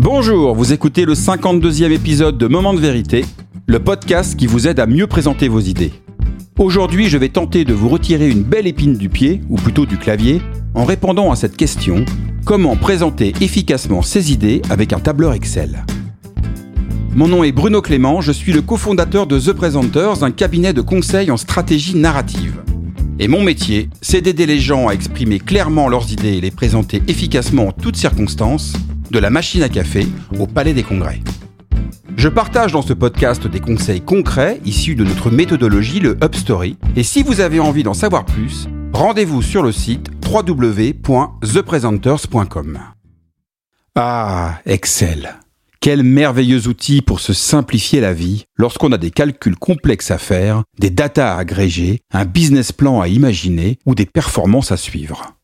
Bonjour, vous écoutez le 52e épisode de Moment de vérité, le podcast qui vous aide à mieux présenter vos idées. Aujourd'hui, je vais tenter de vous retirer une belle épine du pied, ou plutôt du clavier, en répondant à cette question comment présenter efficacement ses idées avec un tableur Excel? Mon nom est Bruno Clément, je suis le cofondateur de The Presenters, un cabinet de conseil en stratégie narrative. Et mon métier, c'est d'aider les gens à exprimer clairement leurs idées et les présenter efficacement en toutes circonstances de la machine à café au Palais des Congrès. Je partage dans ce podcast des conseils concrets issus de notre méthodologie, le UpStory. Et si vous avez envie d'en savoir plus, rendez-vous sur le site www.thepresenters.com. Ah, Excel. Quel merveilleux outil pour se simplifier la vie lorsqu'on a des calculs complexes à faire, des datas à agréger, un business plan à imaginer ou des performances à suivre.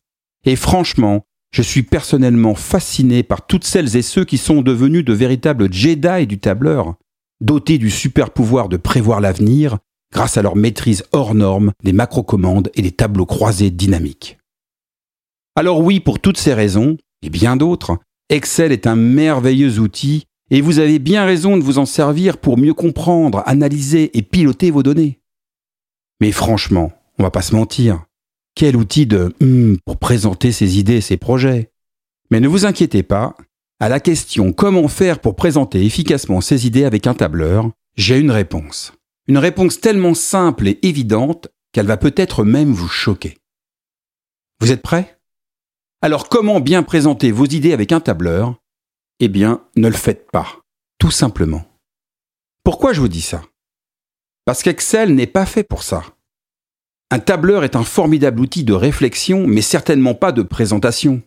Et franchement, je suis personnellement fasciné par toutes celles et ceux qui sont devenus de véritables Jedi du tableur, dotés du super pouvoir de prévoir l'avenir grâce à leur maîtrise hors norme des macro-commandes et des tableaux croisés dynamiques. Alors oui, pour toutes ces raisons, et bien d'autres, Excel est un merveilleux outil et vous avez bien raison de vous en servir pour mieux comprendre, analyser et piloter vos données. Mais franchement, on va pas se mentir, quel outil de hum pour présenter ses idées et ses projets. Mais ne vous inquiétez pas, à la question comment faire pour présenter efficacement ses idées avec un tableur, j'ai une réponse. Une réponse tellement simple et évidente qu'elle va peut-être même vous choquer. Vous êtes prêts? Alors comment bien présenter vos idées avec un tableur? Eh bien, ne le faites pas, tout simplement. Pourquoi je vous dis ça? Parce qu'Excel n'est pas fait pour ça. Un tableur est un formidable outil de réflexion, mais certainement pas de présentation.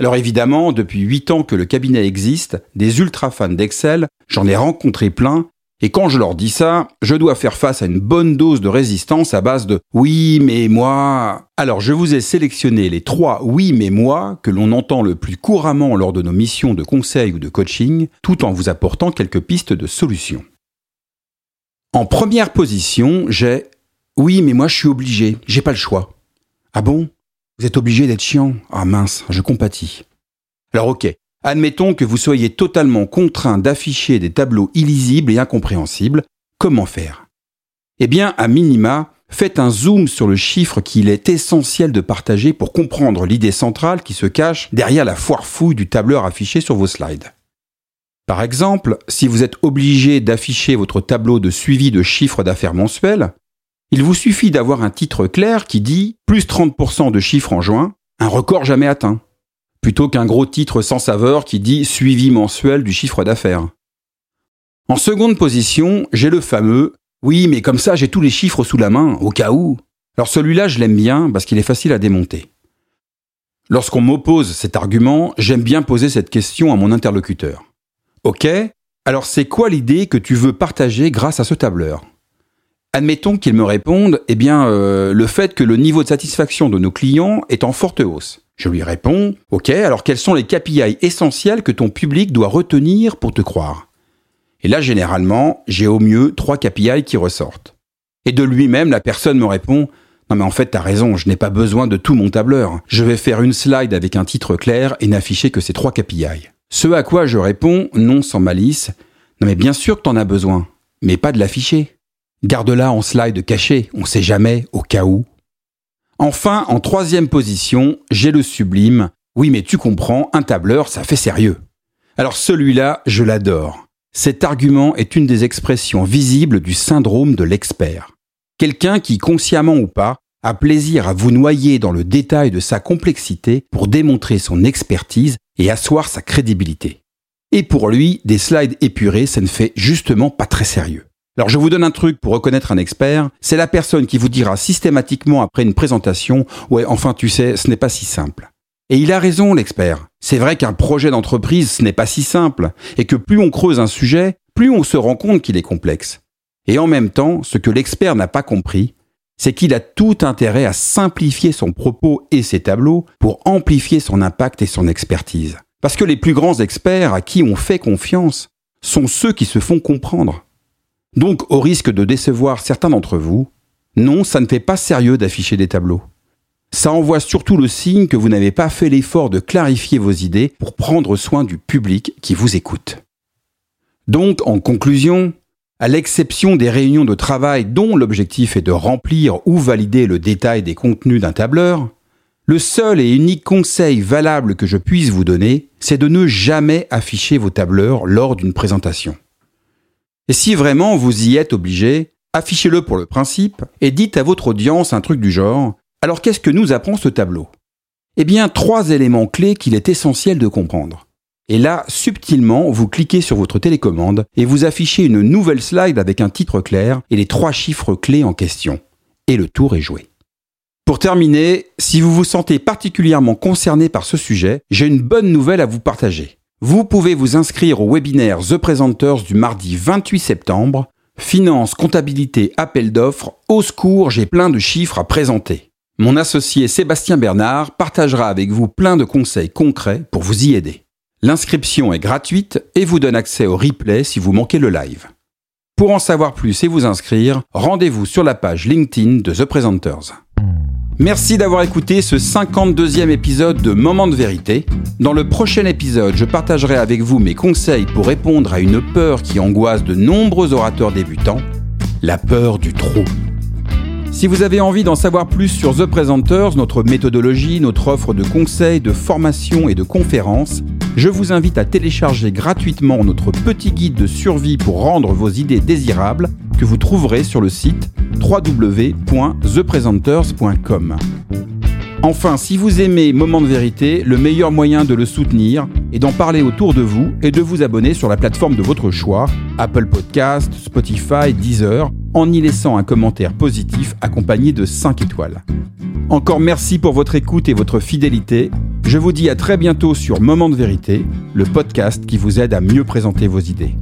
Alors évidemment, depuis 8 ans que le cabinet existe, des ultra fans d'Excel, j'en ai rencontré plein, et quand je leur dis ça, je dois faire face à une bonne dose de résistance à base de oui, mais moi. Alors je vous ai sélectionné les trois oui, mais moi que l'on entend le plus couramment lors de nos missions de conseil ou de coaching, tout en vous apportant quelques pistes de solutions. En première position, j'ai oui, mais moi je suis obligé, j'ai pas le choix. Ah bon? Vous êtes obligé d'être chiant Ah mince, je compatis. Alors ok, admettons que vous soyez totalement contraint d'afficher des tableaux illisibles et incompréhensibles. Comment faire? Eh bien, à minima, faites un zoom sur le chiffre qu'il est essentiel de partager pour comprendre l'idée centrale qui se cache derrière la foire fouille du tableur affiché sur vos slides. Par exemple, si vous êtes obligé d'afficher votre tableau de suivi de chiffres d'affaires mensuels, il vous suffit d'avoir un titre clair qui dit plus 30% de chiffres en juin, un record jamais atteint, plutôt qu'un gros titre sans saveur qui dit suivi mensuel du chiffre d'affaires. En seconde position, j'ai le fameux oui, mais comme ça j'ai tous les chiffres sous la main, au cas où. Alors celui-là, je l'aime bien parce qu'il est facile à démonter. Lorsqu'on m'oppose cet argument, j'aime bien poser cette question à mon interlocuteur. Ok, alors c'est quoi l'idée que tu veux partager grâce à ce tableur? Admettons qu'ils me répondent, eh bien, euh, le fait que le niveau de satisfaction de nos clients est en forte hausse. Je lui réponds, ok, alors quels sont les KPI essentiels que ton public doit retenir pour te croire? Et là, généralement, j'ai au mieux trois KPI qui ressortent. Et de lui-même, la personne me répond, non mais en fait, t'as raison, je n'ai pas besoin de tout mon tableur. Je vais faire une slide avec un titre clair et n'afficher que ces trois KPI. Ce à quoi je réponds, non sans malice, non mais bien sûr que t'en as besoin, mais pas de l'afficher. Garde-la en slide caché, on sait jamais, au cas où. Enfin, en troisième position, j'ai le sublime. Oui, mais tu comprends, un tableur, ça fait sérieux. Alors celui-là, je l'adore. Cet argument est une des expressions visibles du syndrome de l'expert. Quelqu'un qui, consciemment ou pas, a plaisir à vous noyer dans le détail de sa complexité pour démontrer son expertise et asseoir sa crédibilité. Et pour lui, des slides épurés, ça ne fait justement pas très sérieux. Alors je vous donne un truc pour reconnaître un expert, c'est la personne qui vous dira systématiquement après une présentation, ouais, enfin tu sais, ce n'est pas si simple. Et il a raison l'expert. C'est vrai qu'un projet d'entreprise, ce n'est pas si simple, et que plus on creuse un sujet, plus on se rend compte qu'il est complexe. Et en même temps, ce que l'expert n'a pas compris, c'est qu'il a tout intérêt à simplifier son propos et ses tableaux pour amplifier son impact et son expertise. Parce que les plus grands experts à qui on fait confiance sont ceux qui se font comprendre. Donc, au risque de décevoir certains d'entre vous, non, ça ne fait pas sérieux d'afficher des tableaux. ça envoie surtout le signe que vous n'avez pas fait l'effort de clarifier vos idées pour prendre soin du public qui vous écoute. Donc, en conclusion, à l'exception des réunions de travail dont l'objectif est de remplir ou valider le détail des contenus d'un tableur, le seul et unique conseil valable que je puisse vous donner, c'est de ne jamais afficher vos tableurs lors d'une présentation. Et si vraiment vous y êtes obligé, affichez-le pour le principe et dites à votre audience un truc du genre alors qu'est-ce que nous apprend ce tableau? Eh bien, trois éléments clés qu'il est essentiel de comprendre. Et là, subtilement, vous cliquez sur votre télécommande et vous affichez une nouvelle slide avec un titre clair et les trois chiffres clés en question. Et le tour est joué. Pour terminer, si vous vous sentez particulièrement concerné par ce sujet, j'ai une bonne nouvelle à vous partager. Vous pouvez vous inscrire au webinaire The Presenters du mardi 28 septembre. Finance, comptabilité, appel d'offres, au secours, j'ai plein de chiffres à présenter. Mon associé Sébastien Bernard partagera avec vous plein de conseils concrets pour vous y aider. L'inscription est gratuite et vous donne accès au replay si vous manquez le live. Pour en savoir plus et vous inscrire, rendez-vous sur la page LinkedIn de The Presenters. Merci d'avoir écouté ce 52e épisode de Moment de vérité. Dans le prochain épisode, je partagerai avec vous mes conseils pour répondre à une peur qui angoisse de nombreux orateurs débutants, la peur du trop. Si vous avez envie d'en savoir plus sur The Presenters, notre méthodologie, notre offre de conseils, de formation et de conférences, je vous invite à télécharger gratuitement notre petit guide de survie pour rendre vos idées désirables que vous trouverez sur le site www.thepresenters.com. Enfin, si vous aimez Moment de vérité, le meilleur moyen de le soutenir est d'en parler autour de vous et de vous abonner sur la plateforme de votre choix, Apple Podcast, Spotify, Deezer en y laissant un commentaire positif accompagné de 5 étoiles. Encore merci pour votre écoute et votre fidélité. Je vous dis à très bientôt sur Moment de vérité, le podcast qui vous aide à mieux présenter vos idées.